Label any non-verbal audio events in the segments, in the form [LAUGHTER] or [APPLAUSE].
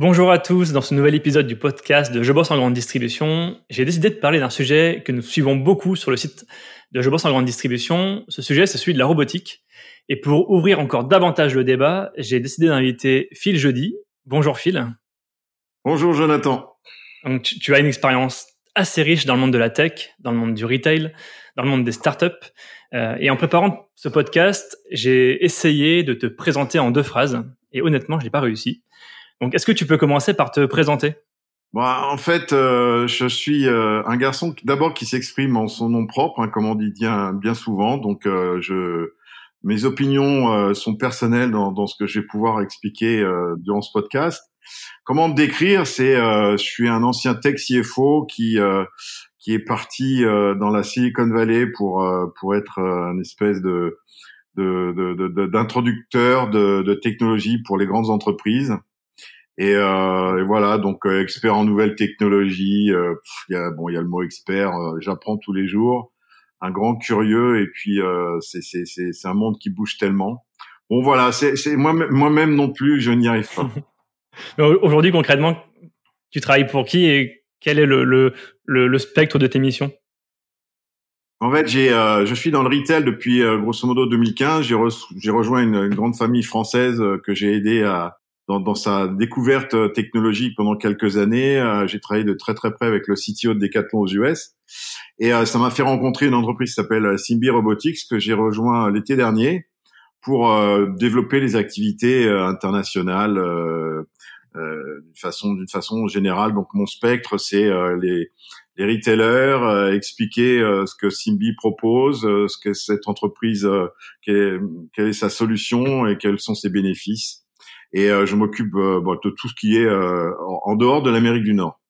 Bonjour à tous, dans ce nouvel épisode du podcast de Je bosse en grande distribution, j'ai décidé de parler d'un sujet que nous suivons beaucoup sur le site de Je bosse en grande distribution. Ce sujet, c'est celui de la robotique. Et pour ouvrir encore davantage le débat, j'ai décidé d'inviter Phil Jeudi. Bonjour Phil. Bonjour Jonathan. Donc, tu, as une expérience assez riche dans le monde de la tech, dans le monde du retail, dans le monde des startups. Euh, et en préparant ce podcast, j'ai essayé de te présenter en deux phrases. Et honnêtement, je n'ai pas réussi. Donc, est-ce que tu peux commencer par te présenter? Bah, en fait, euh, je suis euh, un garçon d'abord qui s'exprime en son nom propre, hein, comme on dit bien, bien souvent. Donc, euh, je, mes opinions sont personnelles dans, dans, ce que je vais pouvoir expliquer durant ce podcast. Comment me décrire? C'est, je suis un ancien tech CFO qui qui est parti dans la Silicon Valley pour pour être un espèce de d'introducteur de, de, de, technologie pour les grandes entreprises. Et, euh, et, voilà, donc euh, expert en nouvelles technologies. Euh, il y a, bon, il y a le mot expert. Euh, j'apprends tous les jours. Un grand curieux et puis c'est c'est un monde qui bouge tellement. Bon voilà, c'est c'est moi moi-même non plus, je n'y arrive pas. [LAUGHS] Aujourd'hui concrètement, tu travailles pour qui et quel est le le le, le spectre de tes missions? En fait, j'ai, euh, je suis dans le retail depuis euh, grosso modo 2015. J'ai, j'ai rejoint une, une, grande famille française que j'ai aidé à, dans, dans, sa découverte euh, technologique pendant quelques années. Euh, j'ai travaillé de très très près avec le CTO de Decathlon aux US. Et euh, ça m'a fait rencontrer une entreprise qui s'appelle Simbi Robotics que j'ai rejoint l'été dernier pour développer les activités internationales d'une façon d'une façon générale. Donc mon spectre, c'est les, les retailers, expliquer ce que Simbi propose, ce que cette entreprise, quelle est sa solution et quels sont ses bénéfices et euh, je m'occupe euh, de tout ce qui est euh, en dehors de l'Amérique du Nord.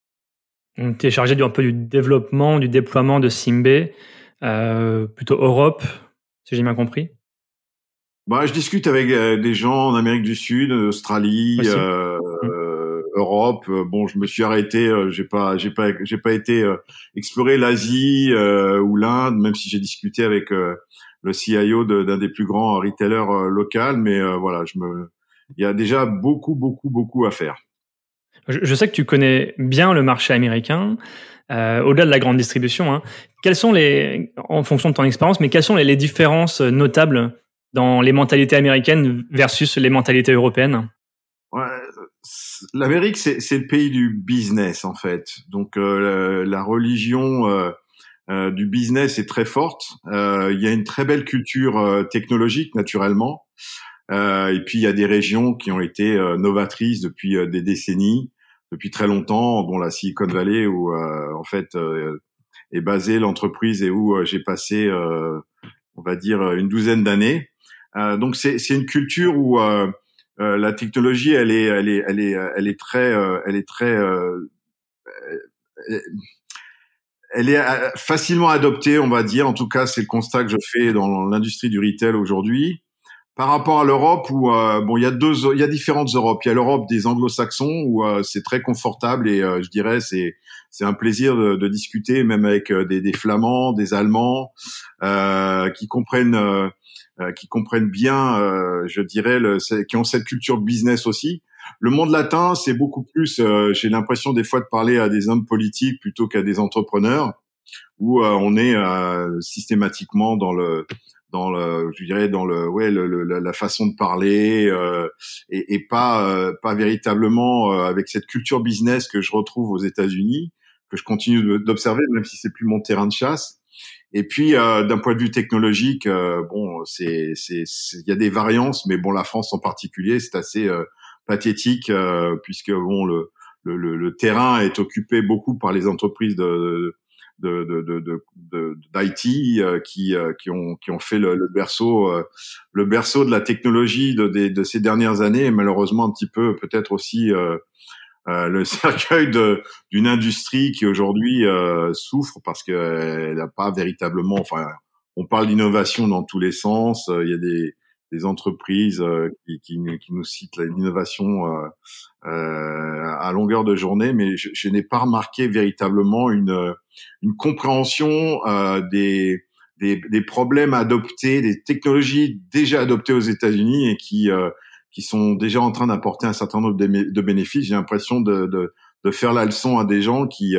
Tu es chargé du, un peu du développement, du déploiement de Simbe, plutôt Europe, si j'ai bien compris. Bah, je discute avec des gens en Amérique du Sud, Australie, euh, mmh. Europe. Bon, je me suis arrêté. j'ai pas, j'ai pas, j'ai pas été explorer l'Asie ou l'Inde, même si j'ai discuté avec le CIO d'un des plus grands retailers locaux. Mais voilà, je me, il y a déjà beaucoup, beaucoup, beaucoup à faire. Je, sais que tu connais bien le marché américain, euh, au-delà de la grande distribution. Hein. Quelles sont les, en fonction de ton expérience, mais quelles sont les, différences notables dans les mentalités américaines versus les mentalités européennes? Ouais, L'Amérique, c'est le pays du business en fait. Donc euh, la, religion euh, euh, du business est très forte. Il y a une très belle culture technologique naturellement. Euh, et puis il y a des régions qui ont été euh, novatrices depuis euh, des décennies, depuis très longtemps, dont la Silicon Valley où en fait est basée l'entreprise et où j'ai passé, on va dire, une douzaine d'années. donc c'est c'est une culture où la technologie elle est elle est elle est elle est très elle est très elle est facilement adoptée, on va dire. En tout cas, c'est le constat que je fais dans l'industrie du retail aujourd'hui par rapport à l'Europe où euh, bon il y a deux il y a différentes Europes. Il y a l'Europe des Anglo-Saxons où euh, c'est très confortable et euh, je dirais c'est c'est un plaisir de, de, discuter même avec des, des Flamands des Allemands qui comprennent qui comprennent bien je dirais le, qui ont cette culture business aussi. Le monde latin c'est beaucoup plus j'ai l'impression des fois de parler à des hommes politiques plutôt qu'à des entrepreneurs où on est systématiquement dans le dans le, je dirais dans le, ouais, le, la façon de parler euh, et, et, pas, euh, pas véritablement euh, avec cette culture business que je retrouve aux États-Unis, que je continue d'observer, même si c'est plus mon terrain de chasse. Et puis, d'un point de vue technologique, bon, c'est, c'est, il y a des variances, mais bon, la France en particulier, c'est assez pathétique puisque bon, le, le, le, terrain est occupé beaucoup par les entreprises de de de d'IT euh, qui euh, qui ont qui ont fait le, le berceau euh, le berceau de la technologie de, de, de, ces dernières années. Et malheureusement un petit peu peut-être aussi le [LAUGHS] cercueil d'une industrie qui aujourd'hui souffre parce qu'elle n'a pas véritablement enfin on parle d'innovation dans tous les sens. Il y a des des entreprises qui, qui, qui, nous citent l'innovation euh, à longueur de journée, mais je, n'ai pas remarqué véritablement une, une compréhension euh, des, des, des, problèmes adoptés, des technologies déjà adoptées aux États-Unis et qui, euh, qui sont déjà en train d'apporter un certain nombre de, bénéfices. J'ai l'impression de, de, de, faire la leçon à des gens qui,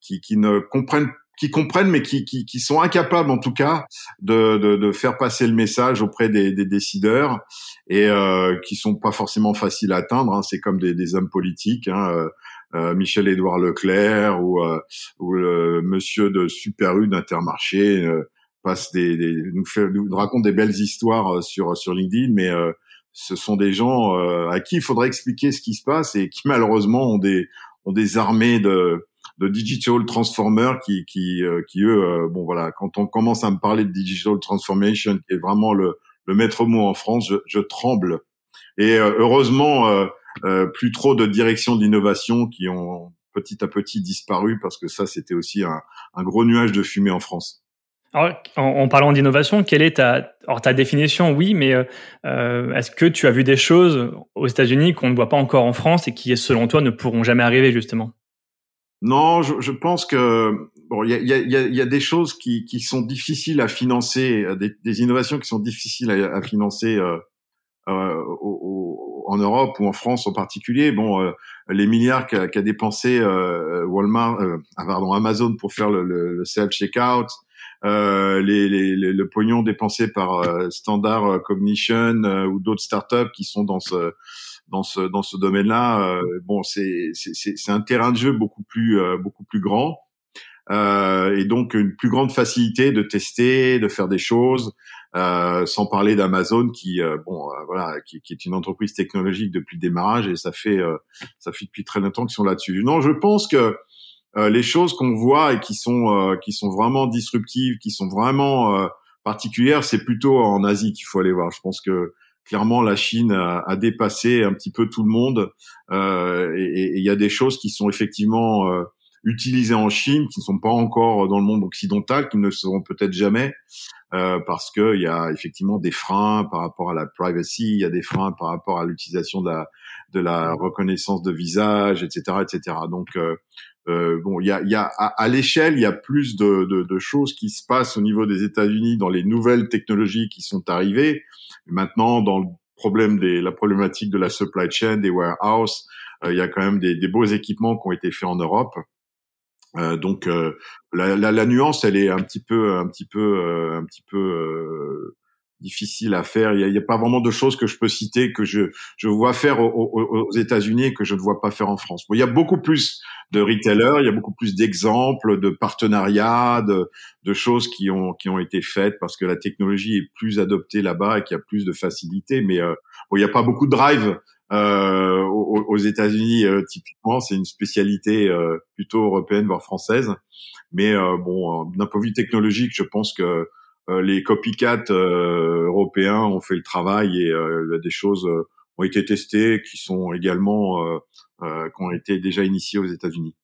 qui, qui ne comprennent qui comprennent mais qui, qui, qui, sont incapables en tout cas de, de, de faire passer le message auprès des, des décideurs et euh, qui sont pas forcément faciles à atteindre. Hein. C'est comme des, des, hommes politiques, hein, euh, euh Michel-Édouard Leclerc ou, euh, ou le monsieur de Super U d'Intermarché euh, passe des, des, nous, fait, nous raconte des belles histoires sur sur LinkedIn, mais ce sont des gens à qui il faudrait expliquer ce qui se passe et qui malheureusement ont des ont des armées de de digital transformer qui qui euh, qui eux euh, bon voilà quand on commence à me parler de digital transformation qui est vraiment le le maître mot en France je, je tremble. Et euh, heureusement plus trop de directions d'innovation qui ont petit à petit disparu parce que ça c'était aussi un, un gros nuage de fumée en France. Alors, en, parlant d'innovation, quelle est ta, alors ta définition? Oui, mais euh, est-ce que tu as vu des choses aux États-Unis qu'on ne voit pas encore en France et qui, selon toi, ne pourront jamais arriver justement? Non, je, je, pense que bon, il y a, y, a, y a, des choses qui, qui, sont difficiles à financer, euh, des, des, innovations qui sont difficiles à, à financer euh, euh, au, en Europe ou en France en particulier. Bon, euh, les milliards qu'a qu dépensé euh, Walmart, ah, pardon, Amazon pour faire le, le, le self checkout, les, les, les, le pognon dépensé par Standard Cognition ou d'autres startups qui sont dans ce dans ce dans ce domaine-là, euh, bon, c'est c'est un terrain de jeu beaucoup plus euh, beaucoup plus grand. Euh, et donc une plus grande facilité de tester, de faire des choses, euh, sans parler d'Amazon qui, euh, bon, voilà, qui, qui, est une entreprise technologique depuis le démarrage et ça fait, ça fait depuis très longtemps qu'ils sont là-dessus. Non, je pense que les choses qu'on voit et qui sont, qui sont vraiment disruptives, qui sont vraiment particulières, c'est plutôt en Asie qu'il faut aller voir. Je pense que clairement la Chine a, dépassé un petit peu tout le monde euh, et il y a des choses qui sont effectivement euh, utilisées en Chine qui ne sont pas encore dans le monde occidental, qui ne le seront peut-être jamais euh, parce que il y a effectivement des freins par rapport à la privacy, il y a des freins par rapport à l'utilisation de la de la reconnaissance de visage, etc., etc. Donc euh, bon, il y a, y a à, l'échelle, il y a plus de, de, de, choses qui se passent au niveau des États-Unis dans les nouvelles technologies qui sont arrivées. Maintenant, dans le problème des, la problématique de la supply chain, des warehouses, euh, il y a quand même des, des, beaux équipements qui ont été faits en Europe. Euh, donc euh, la, la, la, nuance, elle est un petit peu, un petit peu, euh, un petit peu difficile à faire. Il n'y a, a, pas vraiment de choses que je peux citer que je, je vois faire aux, États-Unis et que je ne vois pas faire en France. Bon, il y a beaucoup plus de retailers, il y a beaucoup plus d'exemples, de partenariats, de, de, choses qui ont, qui ont été faites parce que la technologie est plus adoptée là-bas et qu'il y a plus de facilité. Mais euh, bon, il n'y a pas beaucoup de drive euh, aux, États-Unis euh, typiquement. C'est une spécialité euh, plutôt européenne voire française. Mais euh, bon, d'un point de vue technologique, je pense que les copycats euh, européens ont fait le travail et euh, des choses ont été testées qui sont également qui ont été déjà initiées aux États-Unis.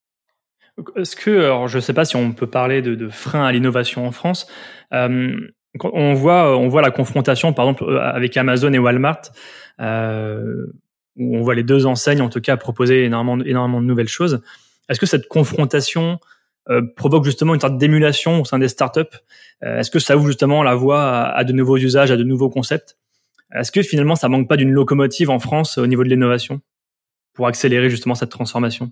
Est-ce que, alors je ne sais pas si on peut parler de, de frein à l'innovation en France. Euh, on voit, on voit la confrontation, par exemple, avec Amazon et Walmart, euh, où on voit les deux enseignes, en tout cas, proposer énormément, énormément de nouvelles choses. Est-ce que cette confrontation euh, provoque justement une sorte d'émulation au sein des startups. Euh, Est-ce que ça ouvre justement la voie à, de nouveaux usages, à de nouveaux concepts? Est-ce que finalement ça manque pas d'une locomotive en France au niveau de l'innovation pour accélérer justement cette transformation?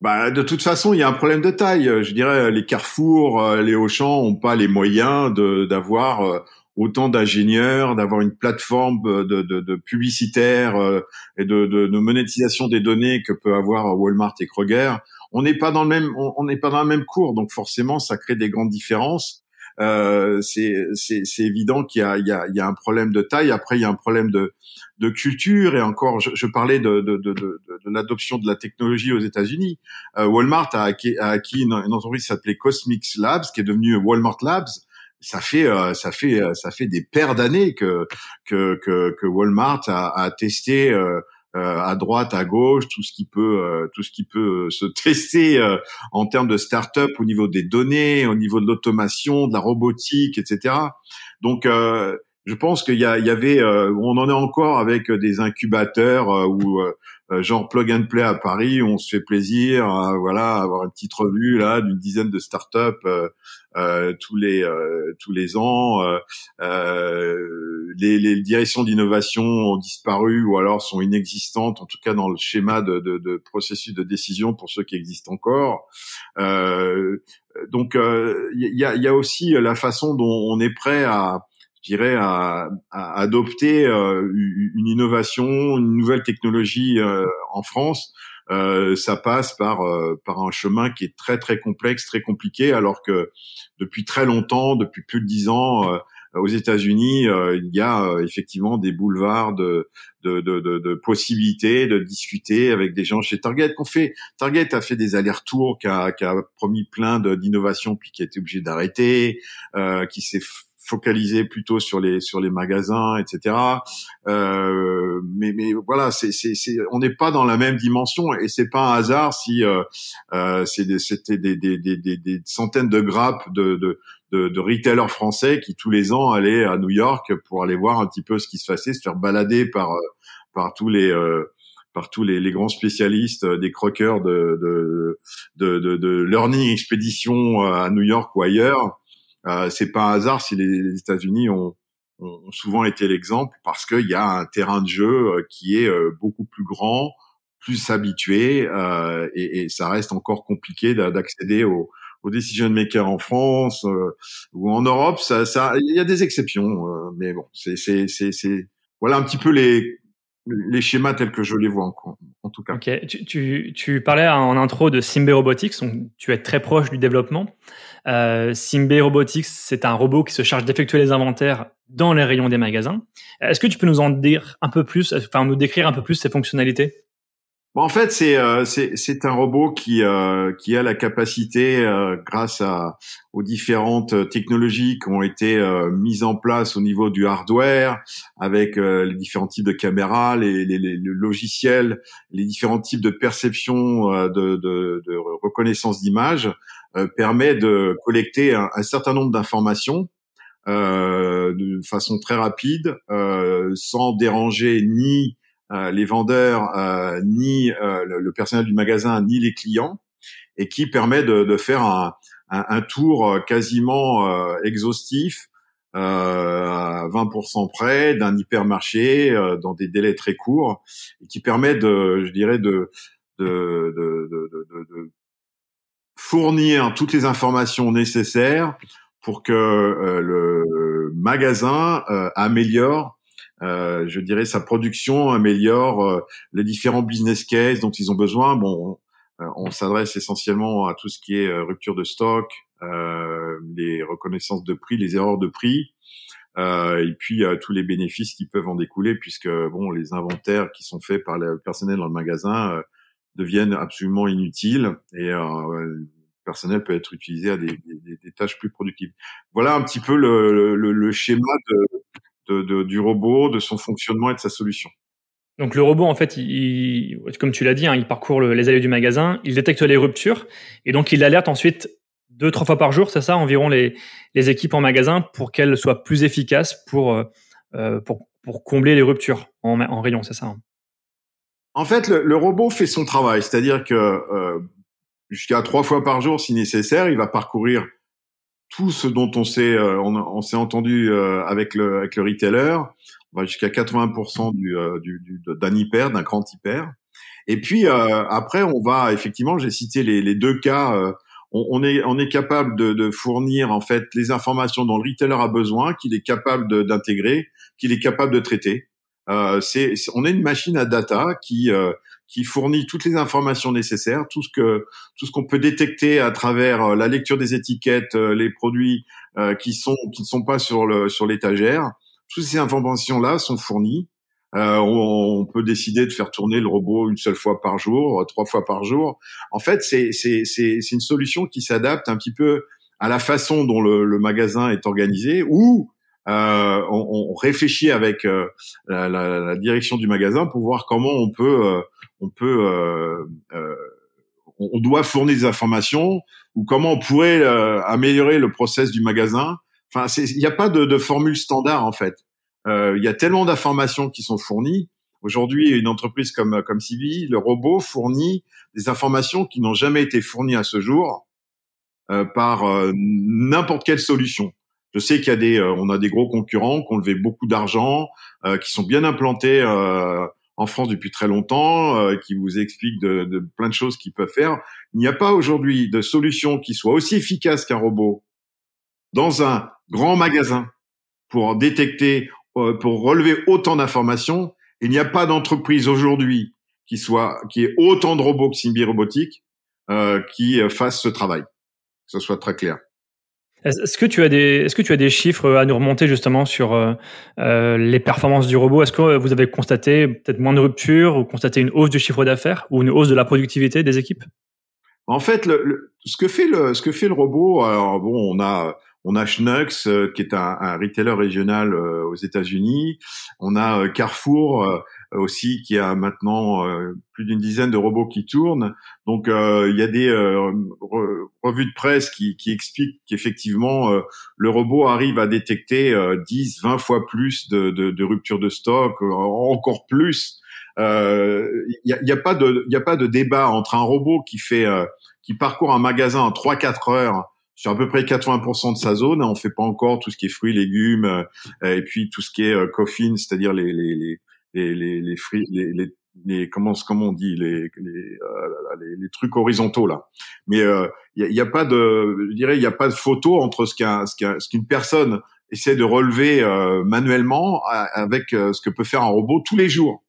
Bah, de toute façon, il y a un problème de taille. Je dirais, les Carrefour, les Auchan n'ont pas les moyens d'avoir autant d'ingénieurs, d'avoir une plateforme de, de, de publicitaires et de, de, monétisation des données que peut avoir Walmart et Kroger on n'est pas dans le même, on n'est pas dans la même cours, donc forcément, ça crée des grandes différences. Euh, c'est évident qu'il y a, il y, a, il y a un problème de taille. Après, il y a un problème de, de culture. Et encore, je, je parlais de, de, de, de, l'adoption de la technologie aux États-Unis. Euh, Walmart a acquis, a acquis une, entreprise qui s'appelait Cosmix Labs, qui est devenue Walmart Labs. Ça fait, euh, ça fait, euh, ça fait des paires d'années que, que, que, que Walmart a, a testé euh, à droite, à gauche, tout ce qui peut, euh, tout ce qui peut euh, se [LAUGHS] tester en termes de start-up au niveau des données, au niveau de l'automation, de la robotique, etc. Donc je pense qu'il y, y, avait, on en est encore avec des incubateurs où euh, genre plug and play à Paris, on se fait plaisir, à, voilà, avoir une petite revue là d'une dizaine de startups euh, euh, tous les tous les ans. Les, les, directions d'innovation ont disparu ou alors sont inexistantes, en tout cas dans le schéma de, de, de processus de décision pour ceux qui existent encore. donc il y a, y a aussi la façon dont on est prêt à je dirais, à, à adopter euh, une innovation, une nouvelle technologie euh, en France, euh, ça passe par par un chemin qui est très très complexe, très compliqué, alors que depuis très longtemps, depuis plus de dix ans, aux États-Unis, il y a effectivement des boulevards de de, de, de, de, possibilités de discuter avec des gens chez Target. Qu'on fait, Target a fait des allers-retours, qui a, qui a promis plein d'innovations, puis qui a été obligé d'arrêter, qui s'est focalisé plutôt sur les sur les magasins, etc. Euh, mais mais voilà, c'est c'est on n'est pas dans la même dimension et c'est pas un hasard si euh, euh, c'était des, des, des, des, des centaines de grappes de, de de, de retailers français qui tous les ans allaient à New York pour aller voir un petit peu ce qui se passait, se faire balader par euh, par tous les euh, par tous les, les, grands spécialistes des croqueurs de de, de, de, de learning expédition à New York ou ailleurs euh, c'est pas un hasard si les, États-Unis ont, ont, souvent été l'exemple parce qu'il y a un terrain de jeu euh, qui est euh, beaucoup plus grand, plus habitué euh, et, et, ça reste encore compliqué d'accéder aux, aux decision makers en France euh, ou en Europe. Ça, ça, il y a des exceptions, mais bon, c'est, c'est, c'est, voilà un petit peu les les schémas tels que je les vois en, en tout cas. Ok, tu, tu, tu, parlais en intro de Simbe Robotics, donc tu es très proche du développement. Euh, Simbe Robotics, c'est un robot qui se charge d'effectuer les inventaires dans les rayons des magasins. Est-ce que tu peux nous en dire un peu plus, enfin nous décrire un peu plus ses fonctionnalités? Bon, en fait, c'est euh, c'est un robot qui euh, qui a la capacité, euh, grâce à aux différentes technologies qui ont été euh, mises en place au niveau du hardware, avec euh, les différents types de caméras, les, les, les, logiciels, les différents types de perception de, de, de reconnaissance d'image, permet de collecter un, un certain nombre d'informations de façon très rapide, sans déranger ni euh, les vendeurs, euh, ni euh, le, personnel du magasin, ni les clients, et qui permet de, de faire un, un, un, tour quasiment exhaustif à 20% près d'un hypermarché dans des délais très courts, et qui permet de, je dirais, de, de, de, de, de fournir toutes les informations nécessaires pour que le magasin améliore euh, je dirais, sa production améliore euh, les différents business cases dont ils ont besoin. Bon, on, euh, on s'adresse essentiellement à tout ce qui est rupture de stock, les reconnaissances de prix, les erreurs de prix. Euh, et puis euh, tous les bénéfices qui peuvent en découler, puisque bon, les inventaires qui sont faits par le personnel dans le magasin euh, deviennent absolument inutiles et le personnel peut être utilisé à des, des, des, tâches plus productives. Voilà un petit peu le, le, le schéma de, de, du robot, de son fonctionnement et de sa solution. Donc le robot, en fait, il, comme tu l'as dit, hein, il parcourt les allées du magasin, il détecte les ruptures et donc il alerte ensuite deux, trois fois par jour, c'est ça, environ les, les équipes en magasin pour qu'elles soient plus efficaces pour, euh, euh, pour, pour combler les ruptures en, en rayon, c'est ça hein. En fait, le, robot fait son travail, c'est-à-dire que euh, jusqu'à trois fois par jour, si nécessaire, il va parcourir tout ce dont on s'est euh, on, s'est entendu euh, avec le avec le retailer, on va jusqu'à 80% du, euh, du, du d'un hyper, d'un grand hyper. Et puis après, on va effectivement, j'ai cité les, les, deux cas. On, on, est on est capable de, de, fournir en fait les informations dont le retailer a besoin, qu'il est capable d'intégrer, qu'il est capable de traiter. Euh, c'est, on est une machine à data qui qui fournit toutes les informations nécessaires, tout ce que tout ce qu'on peut détecter à travers euh, la lecture des étiquettes, euh, les produits euh, qui sont qui ne sont pas sur le sur l'étagère. Toutes ces informations là sont fournies. Euh, on, peut décider de faire tourner le robot une seule fois par jour, trois fois par jour. En fait, c'est c'est c'est c'est une solution qui s'adapte un petit peu à la façon dont le, le magasin est organisé ou euh, on, on, réfléchit avec euh, la, la, la, direction du magasin pour voir comment on peut, euh, on peut, euh, on doit fournir des informations ou comment on pourrait améliorer le process du magasin. Enfin, il n'y a pas de, de, formule standard en fait. Il y a tellement d'informations qui sont fournies. Aujourd'hui, une entreprise comme comme CB, le robot fournit des informations qui n'ont jamais été fournies à ce jour euh, par euh, n'importe quelle solution. Je sais qu'il y a des, euh, on a des gros concurrents qui ont levé beaucoup d'argent, qui sont bien implantés en France depuis très longtemps, qui vous expliquent de, de, plein de choses qu'ils peuvent faire. Il n'y a pas aujourd'hui de solution qui soit aussi efficace qu'un robot dans un grand magasin pour détecter, pour relever autant d'informations. Il n'y a pas d'entreprise aujourd'hui qui soit, qui ait autant de robots que Simbi Robotique euh, qui fasse ce travail que ce soit très clair. Est-ce que tu as des, est-ce que tu as des chiffres à nous remonter justement sur euh, euh, les performances du robot? Est-ce que vous avez constaté peut-être moins de ruptures ou constaté une hausse du chiffre d'affaires ou une hausse de la productivité des équipes? En fait, le, ce que fait le, ce que fait le robot, alors bon, on a on a Schnucks, euh, qui est un, un retailer régional euh, aux États-Unis. On a Carrefour, euh, aussi qui a maintenant euh, plus d'une dizaine de robots qui tournent. Donc euh, il y a des revues de presse qui, qui expliquent qu'effectivement le robot arrive à détecter 10, 20 fois plus de, de, de ruptures de stock, encore plus. Il n'y a, y a, pas de a pas de débat entre un robot qui fait qui parcourt un magasin en 3-4 heures sur à peu près 80% de sa zone. On fait pas encore tout ce qui est fruits, légumes, et puis tout ce qui est coffin, c'est-à-dire les, les, les, les les les, les, les, les comment comment on dit les les, euh, les, trucs horizontaux là. Mais il euh, y, a, y, a, pas de je dirais il y a pas de photo entre ce qu'un ce qu'une personne essaie de relever euh, manuellement avec ce que peut faire un robot tous les jours.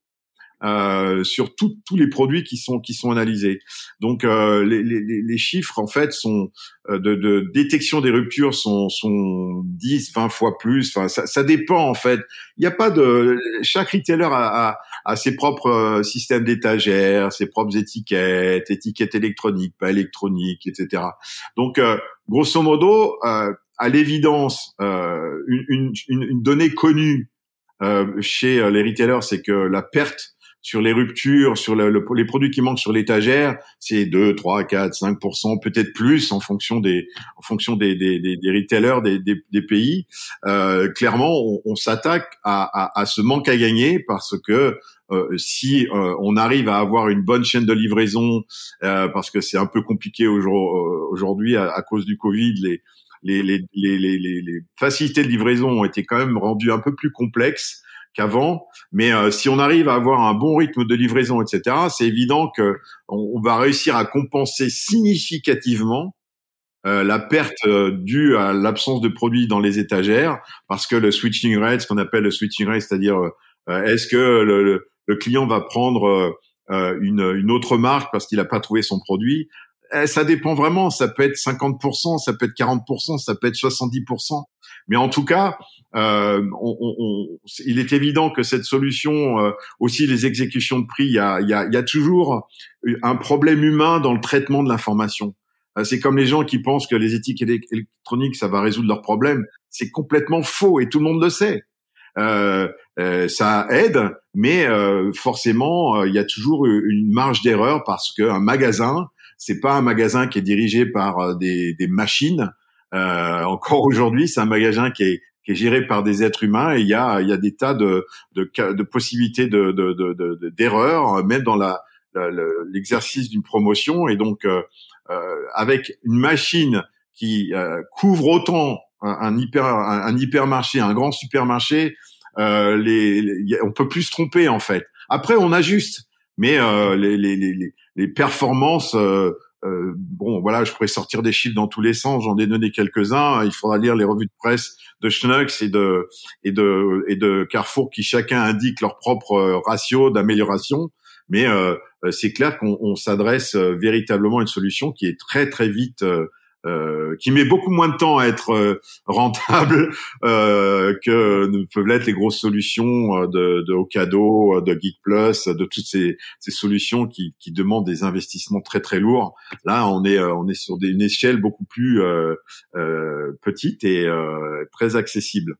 Euh, sur tous les produits qui sont qui sont analysés. Donc euh, les, les, les, chiffres en fait sont euh, de, de, détection des ruptures sont sont 10, 20 fois plus. Enfin ça, ça dépend en fait. Il n'y a pas de chaque retailer a, a, a ses propres systèmes d'étagères, ses propres étiquettes, étiquettes électroniques, pas électroniques, etc. Donc grosso modo à l'évidence, une, une, une, donnée connue chez les retailers, c'est que la perte sur les ruptures, sur le, les produits qui manquent sur l'étagère, c'est 2, 3, 4, 5% peut-être plus en fonction des en fonction des des, des, des retailers des, des, pays. Euh, clairement, on, s'attaque à, à, à, ce manque à gagner parce que euh, si euh, on arrive à avoir une bonne chaîne de livraison, euh, parce que c'est un peu compliqué aujourd'hui à, à, cause du Covid, les, les, les, les, les facilités de livraison ont été quand même rendues un peu plus complexes qu'avant. Mais euh, si on arrive à avoir un bon rythme de livraison, etc., c'est évident que on, va réussir à compenser significativement euh, la perte euh, due à l'absence de produits dans les étagères, parce que le switching rate, ce qu'on appelle le switching rate, c'est-à-dire est-ce que le, le, client va prendre une, une, autre marque parce qu'il n'a pas trouvé son produit? Eh, ça dépend vraiment. Ça peut être 50%, ça peut être 40%, ça peut être 70%. Mais en tout cas, euh, on, on, il est évident que cette solution, euh, aussi les exécutions de prix, il y a, y, a, y a, toujours un problème humain dans le traitement de l'information. Euh, c'est comme les gens qui pensent que les éthiques électroniques, ça va résoudre leurs problèmes. C'est complètement faux et tout le monde le sait. Euh, euh, ça aide, mais euh, forcément, il y a toujours une marge d'erreur parce qu'un magasin, c'est pas un magasin qui est dirigé par des, des machines. Encore aujourd'hui, c'est un magasin qui est, qui est géré par des êtres humains et il y a, y a des tas de, de, de possibilités de, de, de, d'erreurs, même dans la, l'exercice d'une promotion. Et donc, euh, avec une machine qui couvre autant un, hyper un, hypermarché, un grand supermarché, euh, les, on peut plus se tromper en fait. Après, on ajuste, mais euh, les, les, performances. Euh, euh, bon, voilà, je pourrais sortir des chiffres dans tous les sens. J'en ai donné quelques-uns. Il faudra lire les revues de presse de Schnucks et de et de et de Carrefour qui chacun indique leur propre euh, ratio d'amélioration. Mais euh, c'est clair qu'on s'adresse véritablement à une solution qui est très très vite euh, qui met beaucoup moins de temps à être euh, [LAUGHS] rentable euh, que ne peuvent l'être les grosses solutions euh, de, de Ocado, de Geek Plus, de toutes ces, ces solutions qui, qui, demandent des investissements très très lourds. Là, on est on est sur des, une échelle beaucoup plus petite et très accessible.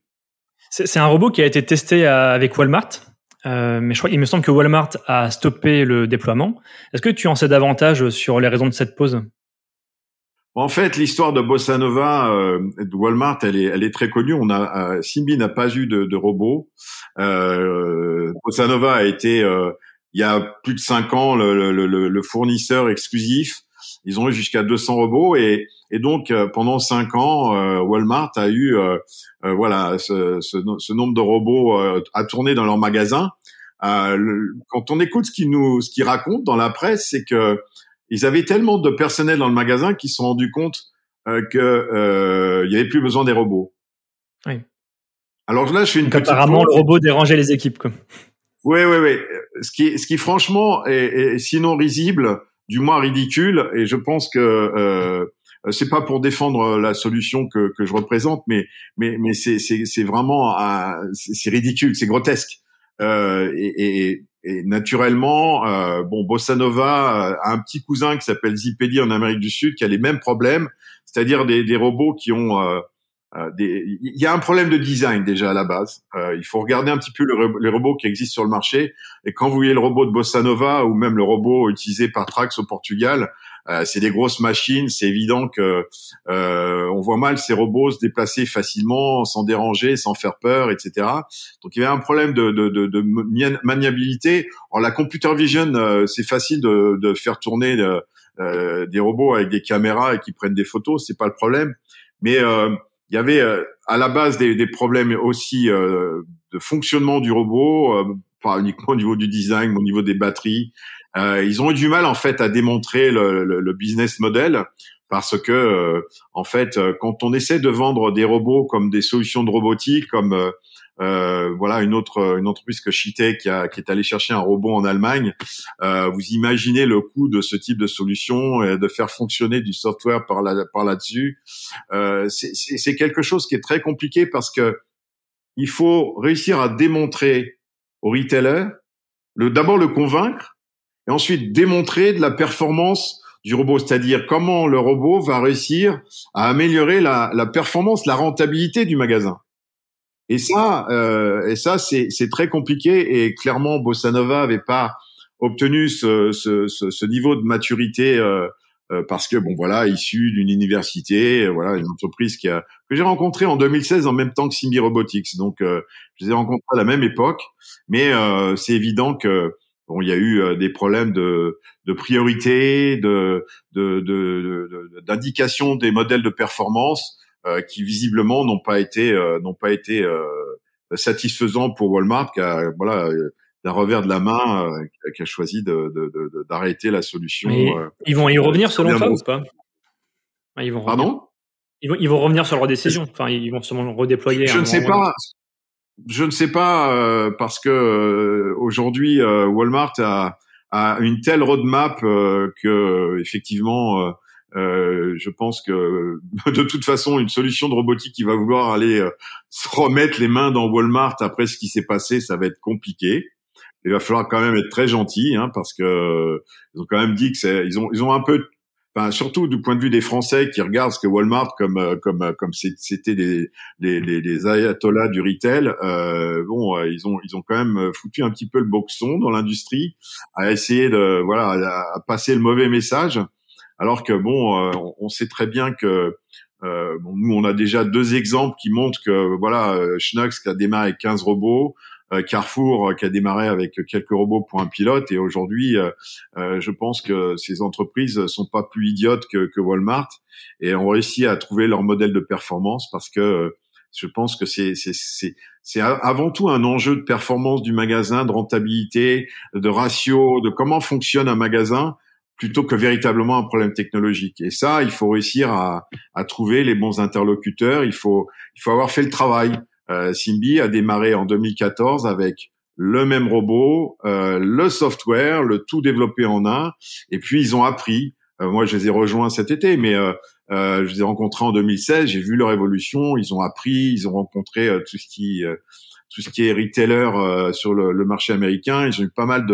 C'est un robot qui a été testé avec Walmart. mais je crois, il me semble que Walmart a stoppé le déploiement. Est-ce que tu en sais davantage sur les raisons de cette pause? En fait, l'histoire de Bossa Nova, euh, de Walmart, elle est, elle est très connue. On a, euh, Simbi n'a pas eu de, de robot. Euh, Bossa Nova a été, euh, il y a plus de cinq ans, le, le, le, fournisseur exclusif. Ils ont eu jusqu'à 200 robots et, et donc euh, pendant cinq ans, Walmart a eu, voilà, ce, ce, ce, nombre de robots à tourner dans leur magasin. quand on écoute ce qu'ils nous, ce qu'ils racontent dans la presse, c'est que ils avaient tellement de personnel dans le magasin qu'ils se sont rendus compte euh, qu'il euh, n'y avait plus besoin des robots. Oui. Alors là, je fais une petite apparemment le robot dérangeait les équipes. Quoi. Oui, oui, oui. Ce qui, ce qui franchement est, sinon risible, du moins ridicule, et je pense que euh, c'est pas pour défendre la solution que, que je représente, mais mais mais c'est c'est vraiment c'est ridicule, c'est grotesque. Euh, et, et, et naturellement, euh, bon, Bossa Nova euh, a un petit cousin qui s'appelle Zipedi en Amérique du Sud qui a les mêmes problèmes, c'est-à-dire des, des, robots qui ont euh, euh. Il y a un problème de design déjà à la base. Euh, il faut regarder un petit peu les robots qui existent sur le marché. Et quand vous voyez le robot de Bossa Nova ou même le robot utilisé par Trax au Portugal, euh, c'est des grosses machines, c'est évident que euh, on voit mal ces robots se déplacer facilement, sans déranger, sans faire peur, etc. Donc il y avait un problème de, de, de, de maniabilité. En la computer vision, euh, c'est facile de, de, faire tourner euh, des robots avec des caméras et qui prennent des photos, c'est pas le problème. Mais il y avait à la base des, des problèmes aussi de fonctionnement du robot, pas uniquement au niveau du design, mais au niveau des batteries, euh, ils ont eu du mal en fait à démontrer le, le, le business model parce que euh, en fait, euh, quand on essaie de vendre des robots comme des solutions de robotique, comme euh, voilà une autre une entreprise que Shitech qui, a, qui est allé chercher un robot en Allemagne. Euh, vous imaginez le coût de ce type de solution, et de faire fonctionner du software par là par là-dessus. Euh, c'est quelque chose qui est très compliqué parce que il faut réussir à démontrer au retailer, le d'abord le convaincre et ensuite démontrer de la performance du robot, c'est-à-dire comment le robot va réussir à améliorer la, performance, la rentabilité du magasin. Et ça, euh, et ça, c'est, c'est très compliqué. Et clairement, Bossa Nova pas obtenu ce, niveau de maturité euh, parce que bon, voilà, issu d'une université, voilà, une entreprise qui a que j'ai rencontré en 2016 en même temps que Simbi Robotics. Donc, euh, je les ai rencontrés à la même époque. Mais euh, c'est évident que Bon, il y a eu euh, des problèmes de, de priorité, de, d'indication des modèles de performance euh, qui visiblement n'ont pas été euh, n'ont pas été satisfaisants pour Walmart, qui a voilà d'un revers de la main, qui a choisi d'arrêter la solution. ils vont y revenir selon toi ou pas? Ils vont Pardon? Ils vont, ils vont revenir sur leur décision. Enfin, ils vont sûrement redéployer. Je ne sais pas. Je ne sais pas euh, parce que euh, aujourd'hui euh, Walmart a, a, une telle roadmap que effectivement, je pense que [LAUGHS] de toute façon une solution de robotique qui va vouloir aller se remettre les mains dans Walmart après ce qui s'est passé, ça va être compliqué. Il va falloir quand même être très gentil hein, parce que ils ont quand même dit que c'est ils ont ils ont un peu Enfin, surtout du point de vue des Français qui regardent ce que Walmart comme euh, comme euh, comme c'était des les, les, les, ayatollahs du retail. Euh, bon, euh, ils ont ils ont quand même foutu un petit peu le boxon dans l'industrie à essayer de voilà à, passer le mauvais message. Alors que bon, on, sait très bien que euh, bon, nous, on a déjà deux exemples qui montrent que voilà, Schnucks qui a démarré avec 15 robots, euh, Carrefour euh, qui a démarré avec quelques robots pour un pilote et aujourd'hui, euh, je pense que ces entreprises sont pas plus idiotes que, Walmart et ont réussi à trouver leur modèle de performance parce que je pense que c'est c'est c'est avant tout un enjeu de performance du magasin, de rentabilité, de ratio, de comment fonctionne un magasin plutôt que véritablement un problème technologique. Et ça, il faut réussir à, à trouver les bons interlocuteurs. Il faut il faut avoir fait le travail. Euh, Simbi a démarré en 2014 avec le même robot, euh, le software, le tout développé en un, et puis ils ont appris. Euh, moi, je les ai rejoints cet été, mais je les ai rencontrés en 2016. J'ai vu leur évolution. Ils ont appris, ils ont rencontré tout ce qui tout ce qui est retailer euh, sur le, le, marché américain. Ils ont eu pas mal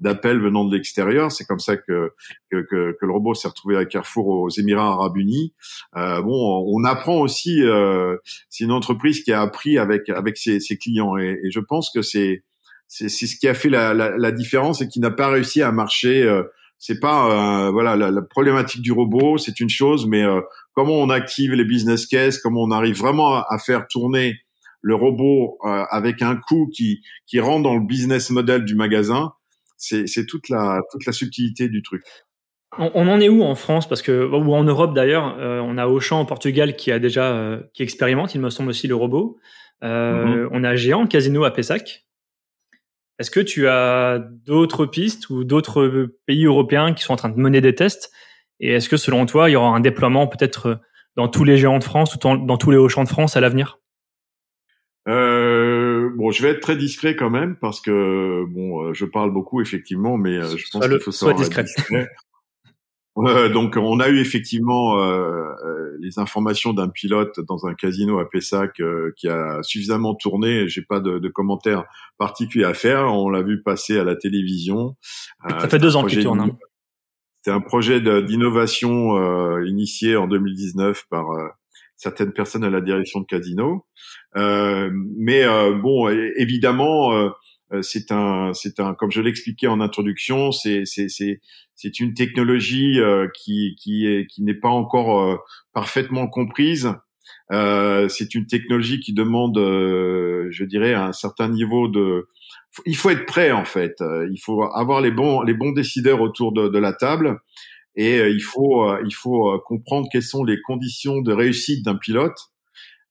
d'appels venant de l'extérieur. C'est comme ça que, que, que, le robot s'est retrouvé à Carrefour aux Émirats Arabes Unis. Euh, bon, on apprend aussi. Euh, c'est une entreprise qui a appris avec avec ses, ses clients et, je pense que c'est c'est ce qui a fait la, la, la différence et qui n'a pas réussi à marcher. Euh, c'est pas voilà la, problématique du robot, c'est une chose, mais comment on active les business cases, comment on arrive vraiment à, faire tourner le robot avec un coût qui qui rentre dans le business model du magasin, c'est toute la toute la subtilité du truc. On, en est où en France? Parce que ou en Europe d'ailleurs, euh, on a Auchan au Portugal qui a déjà euh, qui expérimente, il me semble aussi le robot. Euh, mhm. On a Géant Casino à Pessac. Est-ce que tu as d'autres pistes ou d'autres pays européens qui sont en train de mener des tests? Et est-ce que selon toi, il y aura un déploiement peut-être dans tous les géants de France ou dans, tous les Auchan de France à l'avenir? Bon, je vais être très discret quand même parce que bon, je parle beaucoup effectivement, mais je pense qu'il faut savoir discret. [LAUGHS] donc on a eu effectivement euh, euh, les informations d'un pilote dans un casino à Pessac euh, qui a suffisamment tourné. J'ai pas de, de, commentaires particuliers à faire. On l'a vu passer à la télévision. Ça fait deux ans qu'il tourne. Hein. C'était un projet d'innovation initié en 2019 par certaines personnes à la direction de casino. Mais bon, évidemment euh, c'est un, c'est un, comme je l'expliquais en introduction, c'est, c'est, c'est, c'est une technologie euh, qui, qui est, qui n'est pas encore euh, parfaitement comprise. c'est une technologie qui demande, je dirais, un certain niveau de. Il faut être prêt en fait. Il faut avoir les bons, les bons décideurs autour de, de la table, et il faut, il faut comprendre quelles sont les conditions de réussite d'un pilote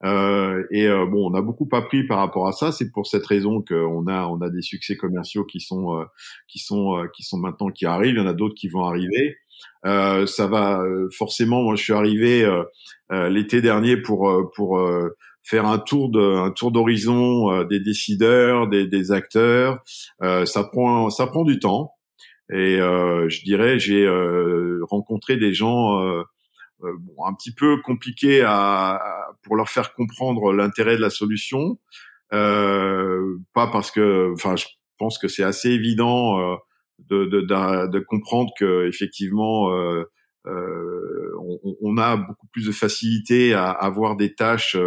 euh, et euh, bon, on a beaucoup appris par rapport à ça. C'est pour cette raison qu'on a on a des succès commerciaux qui sont euh, qui sont euh, qui sont maintenant qui arrivent. Il y en a d'autres qui vont arriver. ça va forcément. Moi, je suis arrivé l'été dernier pour pour faire un tour de un tour d'horizon des décideurs, des, des acteurs. ça prend ça prend du temps. Et je dirais, j'ai rencontré des gens euh, bon, un petit peu compliqué à, pour leur faire comprendre l'intérêt de la solution. Euh, pas parce que, enfin, je pense que c'est assez évident euh, de, de, de, comprendre que effectivement, euh, euh, on, on, a beaucoup plus de facilité à avoir des tâches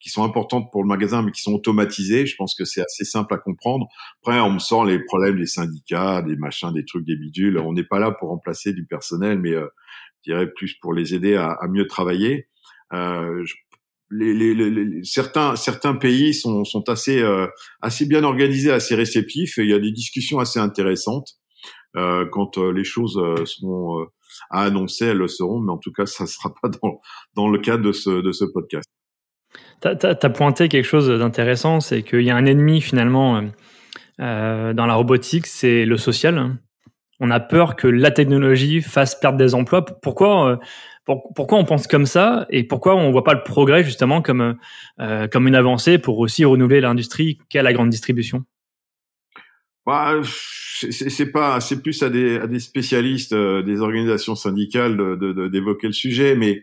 qui sont importantes pour le magasin, mais qui sont automatisées. Je pense que c'est assez simple à comprendre. Après, on me sort les problèmes des syndicats, des machins, des trucs, des bidules. On n'est pas là pour remplacer du personnel, mais je dirais plus pour les aider à, mieux travailler. Euh, les, les, les, certains certains pays sont, sont assez euh, assez bien organisés, assez réceptifs. Et il y a des discussions assez intéressantes. Euh, quand euh, les choses euh, seront à annoncer, elles le seront. Mais en tout cas, ça ne sera pas dans, dans le cadre de ce, de ce podcast. Tu as, pointé quelque chose d'intéressant, c'est qu'il y a un ennemi finalement euh, dans la robotique, c'est le social on a peur que la technologie fasse perdre des emplois. Pourquoi, euh, pourquoi on pense comme ça et pourquoi on voit pas le progrès justement comme, euh, comme une avancée pour aussi renouveler l'industrie qu'à la grande distribution? Bah, c'est pas, c'est plus à des, spécialistes euh, des organisations syndicales d'évoquer de, le sujet, mais,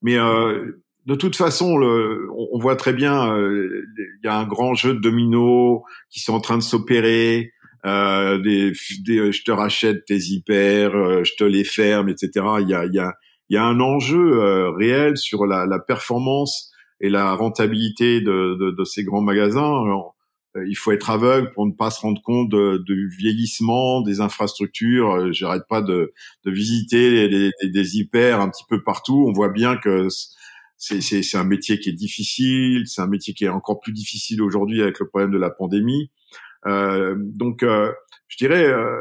mais de toute façon, le, on, voit très bien, il y a un grand jeu de dominos qui sont en train de s'opérer euh, des, des, je te rachète tes hyper, euh, je te les ferme, etc. Il y a, il y a, il y a un enjeu euh, réel sur la, la, performance et la rentabilité de, de, de ces grands magasins. Euh, il faut être aveugle pour ne pas se rendre compte du vieillissement des infrastructures. J'arrête pas de, de visiter des, des, des, hyper un petit peu partout. On voit bien que c'est un métier qui est difficile. C'est un métier qui est encore plus difficile aujourd'hui avec le problème de la pandémie. Euh, donc, euh, je dirais, euh,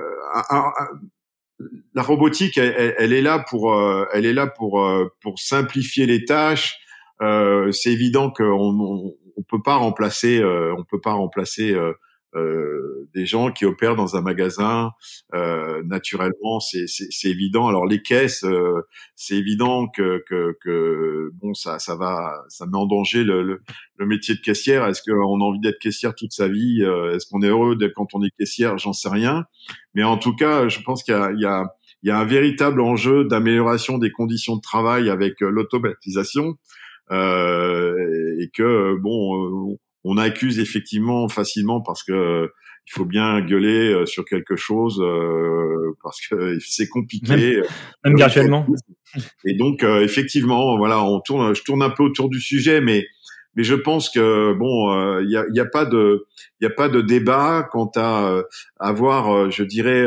la robotique, elle, est là pour, elle est là pour pour simplifier les tâches. c'est évident qu'on on, on, peut pas remplacer, on peut pas remplacer euh, des gens qui opèrent dans un magasin. Euh, naturellement, c'est évident. Alors les caisses, euh, c'est évident que, que, que, bon, ça, ça va, ça met en danger le, le, métier de caissière. Est-ce qu'on a envie d'être caissière toute sa vie Est-ce qu'on est heureux d'être quand on est caissière J'en sais rien. Mais en tout cas, je pense qu'il y a, il y a il y a un véritable enjeu d'amélioration des conditions de travail avec l'automatisation euh, et que bon on accuse effectivement facilement parce que il faut bien gueuler euh, sur quelque chose euh, parce que [LAUGHS] c'est compliqué. Même, virtuellement. Et donc effectivement, voilà, on tourne, je tourne un peu autour du sujet, mais mais je pense que bon, il y, a, y, a, pas de il y a pas de débat quant à avoir, je dirais,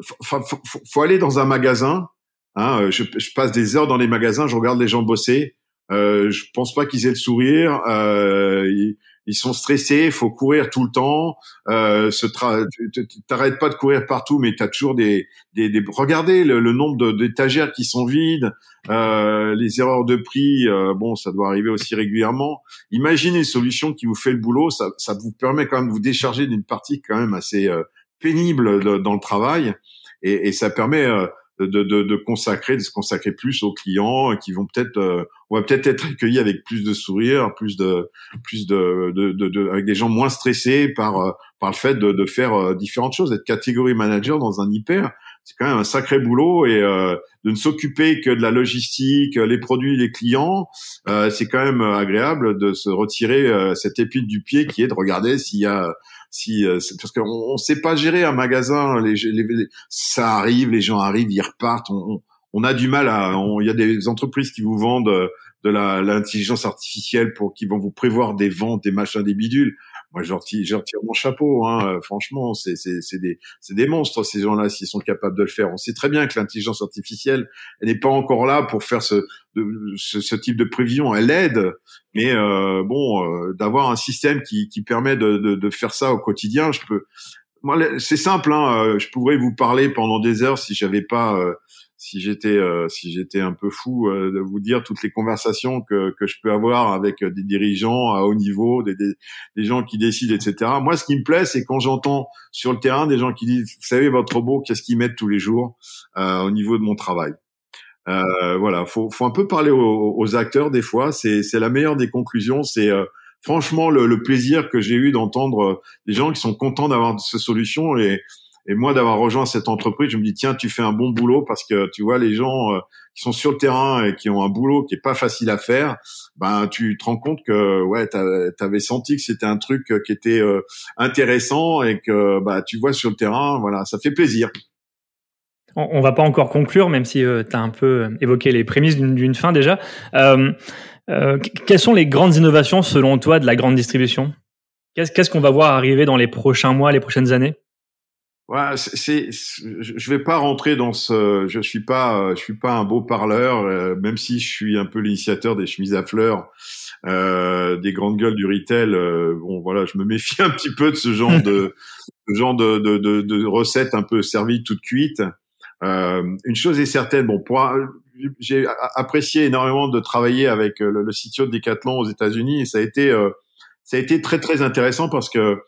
faut, faut, faut, aller dans un magasin. Hein, je, je, passe des heures dans les magasins, je regarde les gens bosser. Euh, je pense pas qu'ils aient le sourire. Euh, ils sont stressés, il faut courir tout le temps. Euh, T'arrêtes pas de courir partout, mais tu as toujours des, des, des... Regardez le, nombre d'étagères qui sont vides, euh, les erreurs de prix. Euh, bon, ça doit arriver aussi régulièrement. Imaginez une solution qui vous fait le boulot, ça, ça vous permet quand même de vous décharger d'une partie quand même assez euh, pénible dans le travail, et, et ça permet euh, de, de, de, consacrer, de se consacrer plus aux clients qui vont peut-être, euh, on va peut-être être accueillis avec plus de sourires, plus de, plus de, de, de avec des gens moins stressés par euh, par le fait de, faire euh, différentes choses. Être catégorie manager dans un hyper, c'est quand même un sacré boulot et de ne s'occuper que de la logistique, les produits, les clients, c'est quand même agréable de se retirer cette épine du pied qui est de regarder s'il y a si euh, parce qu'on on sait pas gérer un magasin. Les, les, ça arrive, les gens arrivent, ils repartent. On, on a du mal à. Il y a des entreprises qui vous vendent euh, de l'intelligence artificielle pour qui vont vous prévoir des ventes, des machins, des bidules. Moi, je retire, mon chapeau. Hein. Franchement, c'est des, des monstres ces gens-là s'ils sont capables de le faire. On sait très bien que l'intelligence artificielle, elle n'est pas encore là pour faire ce, ce, ce, type de prévision. Elle aide, mais euh, bon, euh, d'avoir un système qui, qui permet de, de, de, faire ça au quotidien, je peux. Moi, c'est simple. Hein, euh, je pourrais vous parler pendant des heures si j'avais pas euh, si j'étais euh, si j'étais un peu fou euh, de vous dire toutes les conversations que que je peux avoir avec euh, des dirigeants à haut niveau, des, des, des gens qui décident, etc. Moi, ce qui me plaît, c'est quand j'entends sur le terrain des gens qui disent, vous savez, votre robot, qu'est-ce qu'ils mettent tous les jours au niveau de mon travail. Euh, voilà, faut faut un peu parler aux, aux acteurs des fois. C'est c'est la meilleure des conclusions. C'est franchement le, le, plaisir que j'ai eu d'entendre des gens qui sont contents d'avoir ces solutions et et moi, d'avoir rejoint cette entreprise, je me dis tiens, tu fais un bon boulot parce que tu vois les gens euh, qui sont sur le terrain et qui ont un boulot qui est pas facile à faire. Ben, tu te rends compte que ouais, t'avais senti que c'était un truc qui était euh, intéressant et que bah tu vois sur le terrain, voilà, ça fait plaisir. On, va pas encore conclure, même si euh, tu as un peu évoqué les prémices d'une fin déjà. Euh, quelles sont les grandes innovations selon toi de la grande distribution? Qu'est-ce qu'on va voir arriver dans les prochains mois, les prochaines années? Ouais, c'est, je vais pas rentrer dans ce, je suis pas, je suis pas un beau parleur, euh, même si je suis un peu l'initiateur des chemises à fleurs, euh, des grandes gueules du retail. Euh, bon, voilà, je me méfie un petit peu de ce genre de, [LAUGHS] ce genre de, de, de, de, recettes un peu servies toutes cuites. Euh, une chose est certaine, bon, pour, j'ai apprécié énormément de travailler avec le, le CTO de Decathlon aux États-Unis et ça a été, ça a été très très intéressant parce que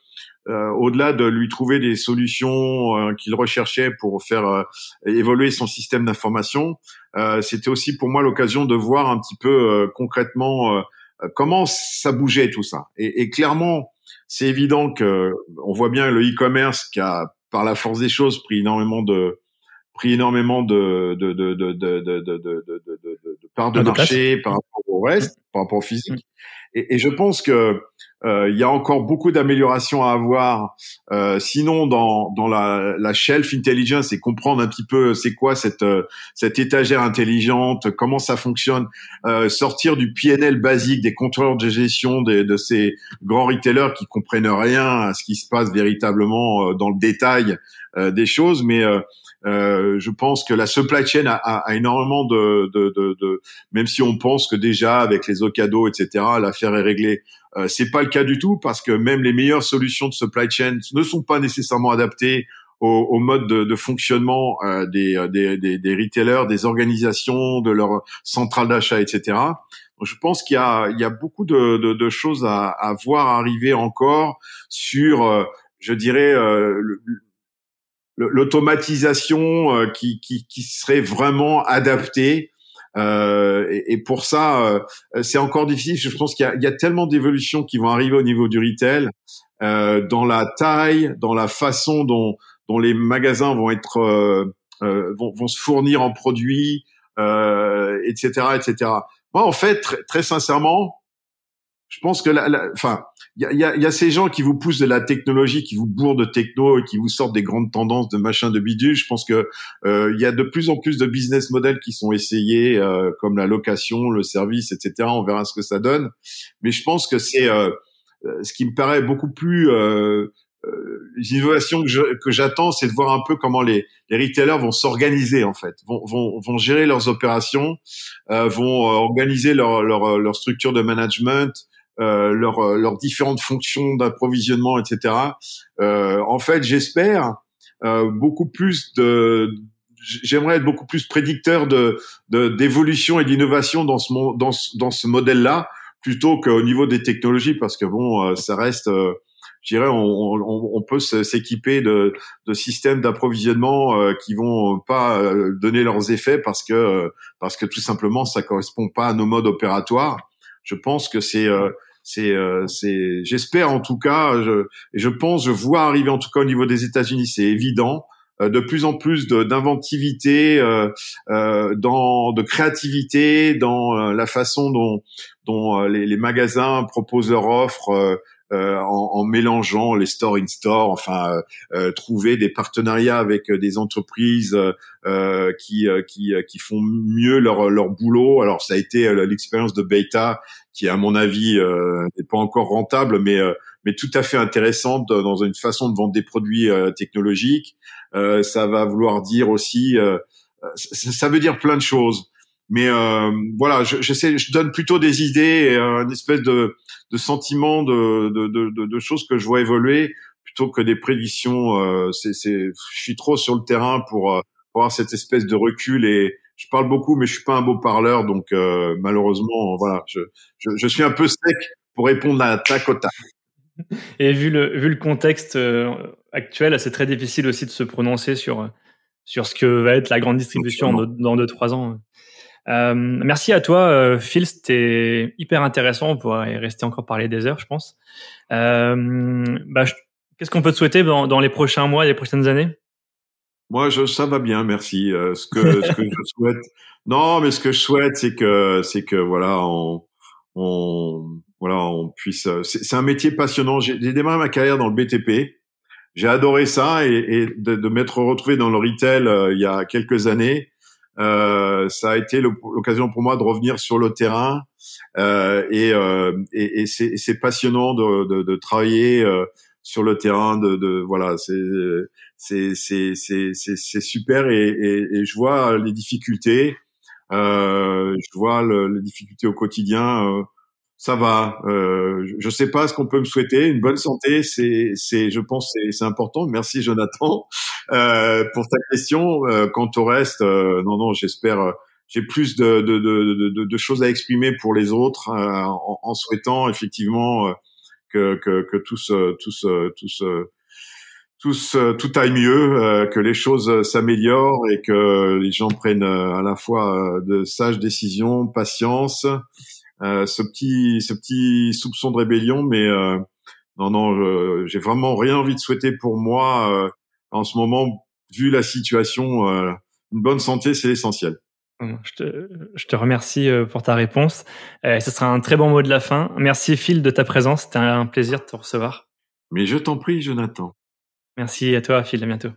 euh, au-delà de lui trouver des solutions euh, qu'il recherchait pour faire euh, évoluer son système d'information, c'était aussi pour moi l'occasion de voir un petit peu concrètement comment ça bougeait tout ça. Et, et clairement, c'est évident que on voit bien le e-commerce qui a, par la force des choses, pris énormément de pris énormément de de de de de de de, de, de, de parts de, marché par rapport au reste, par rapport au physique. Et, et je pense que euh, il y a encore beaucoup d'améliorations à avoir. Euh, sinon, dans, dans la, la shelf intelligence et comprendre un petit peu c'est quoi cette euh, cette étagère intelligente, comment ça fonctionne, euh, sortir du PNL basique des contrôleurs de gestion des, de ces grands retailers qui comprennent rien à ce qui se passe véritablement euh, dans le détail des choses, mais euh, je pense que la supply chain a, a, a énormément de, de, de, de, même si on pense que déjà avec les Ocado, etc., l'affaire est réglée. Euh, c'est pas le cas du tout parce que même les meilleures solutions de supply chain ne sont pas nécessairement adaptées au, au mode de, de fonctionnement euh, des, des, des, des, retailers, des organisations, de leur centrale d'achat, etc. Je pense qu'il y a, y a beaucoup de, de, de choses à, à, voir arriver encore sur, euh, je dirais, euh, l'automatisation euh, qui, qui, qui, serait vraiment adaptée. Euh, et, et, pour ça, euh, c'est encore difficile. Je pense qu'il y, y, a tellement d'évolutions qui vont arriver au niveau du retail, euh, dans la taille, dans la façon dont, dont les magasins vont être euh, vont, vont, se fournir en produits, etc., etc. Moi, en fait, très, très sincèrement, je pense que la, enfin, il y a, y a, ces gens qui vous poussent de la technologie, qui vous bourrent de techno et qui vous sortent des grandes tendances de machin de bidule. Je pense que euh, il y a de plus en plus de business models qui sont essayés, euh, comme la location, le service, etc. On verra ce que ça donne. Mais je pense que c'est euh, ce qui me paraît beaucoup plus les innovations que j'attends, c'est de voir un peu comment les, les retailers vont s'organiser en fait, vont, vont, vont gérer leurs opérations, euh, vont organiser leur, leur, leur structure de management, euh, leurs différentes fonctions d'approvisionnement, etc. Euh, en fait, j'espère euh, beaucoup plus de j'aimerais être beaucoup plus prédicteur de d'évolution et d'innovation dans ce dans ce, dans ce modèle-là plutôt qu'au niveau des technologies parce que bon euh, ça reste euh, je dirais on, on, on peut s'équiper de, de systèmes d'approvisionnement euh, qui vont pas donner leurs effets parce que parce que tout simplement ça correspond pas à nos modes opératoires je pense que c'est c'est c'est j'espère en tout cas je, je pense je vois arriver en tout cas au niveau des États-Unis c'est évident euh, de plus en plus d'inventivité, euh, euh, dans de créativité dans euh, la façon dont, dont les, les, magasins proposent leur offre. Euh, en, en, mélangeant les store in store, enfin euh, trouver des partenariats avec des entreprises euh, qui, qui qui font mieux leur leur boulot. Alors ça a été l'expérience de Beta qui à mon avis n'est pas encore rentable, mais mais tout à fait intéressante dans une façon de vendre des produits technologiques. Euh, ça va vouloir dire aussi, euh, ça, veut dire plein de choses. Mais euh, voilà, je, je, sais, je donne plutôt des idées, et une espèce de, de sentiment de, de, de, de, choses que je vois évoluer plutôt que des prédictions. c'est, c'est, je suis trop sur le terrain pour, pour avoir cette espèce de recul et je parle beaucoup, mais je suis pas un beau parleur, donc malheureusement, voilà, je, je, je, suis un peu sec pour répondre à tac au tac. Et vu le, vu le contexte euh, actuel, c'est très difficile aussi de se prononcer sur, sur ce que va être la grande distribution dans 2-3 ans. Euh, merci à toi, euh, Phil. C'était hyper intéressant. On pourrait rester encore parler des heures, je pense. Euh, bah, Qu'est-ce qu'on peut te souhaiter dans, les prochains mois, les prochaines années? Moi, je, ça va bien, merci. Euh, ce, que, ce que je souhaite, [LAUGHS] non, mais ce que je souhaite, c'est que, c'est que voilà, on, on, voilà, on puisse. Euh, c'est un métier passionnant. J'ai démarré ma carrière dans le BTP. J'ai adoré ça et, et de, de m'être retrouvé dans le retail euh, il y a quelques années. Euh, ça a été l'occasion pour moi de revenir sur le terrain euh, et, euh, et, et c'est passionnant de, de, de travailler euh, sur le terrain. De, de voilà, c'est super et, et, je vois les difficultés. je vois le, les difficultés au quotidien ça va. Euh, je ne sais pas ce qu'on peut me souhaiter. Une bonne santé, c'est, c'est, je pense, c'est, c'est important. Merci Jonathan euh, pour ta question. Euh, quant au reste, euh, non, non, j'espère. Euh, j'ai plus de, de, de, de, choses à exprimer pour les autres, en, en, souhaitant effectivement que, que, que tous, tous, tous, tous, tout aille mieux, que les choses s'améliorent et que les gens prennent à la fois de sages décisions, patience euh, ce petit ce petit soupçon de rébellion, mais euh, non non, j'ai vraiment rien envie de souhaiter pour moi euh, en ce moment vu la situation. une bonne santé, c'est essentiel. Je te, je te, remercie pour ta réponse. Euh, ce sera un très bon mot de la fin. Merci Phil de ta présence. C'était un plaisir de te recevoir. Mais je t'en prie, Jonathan. Merci à toi, Phil. À bientôt.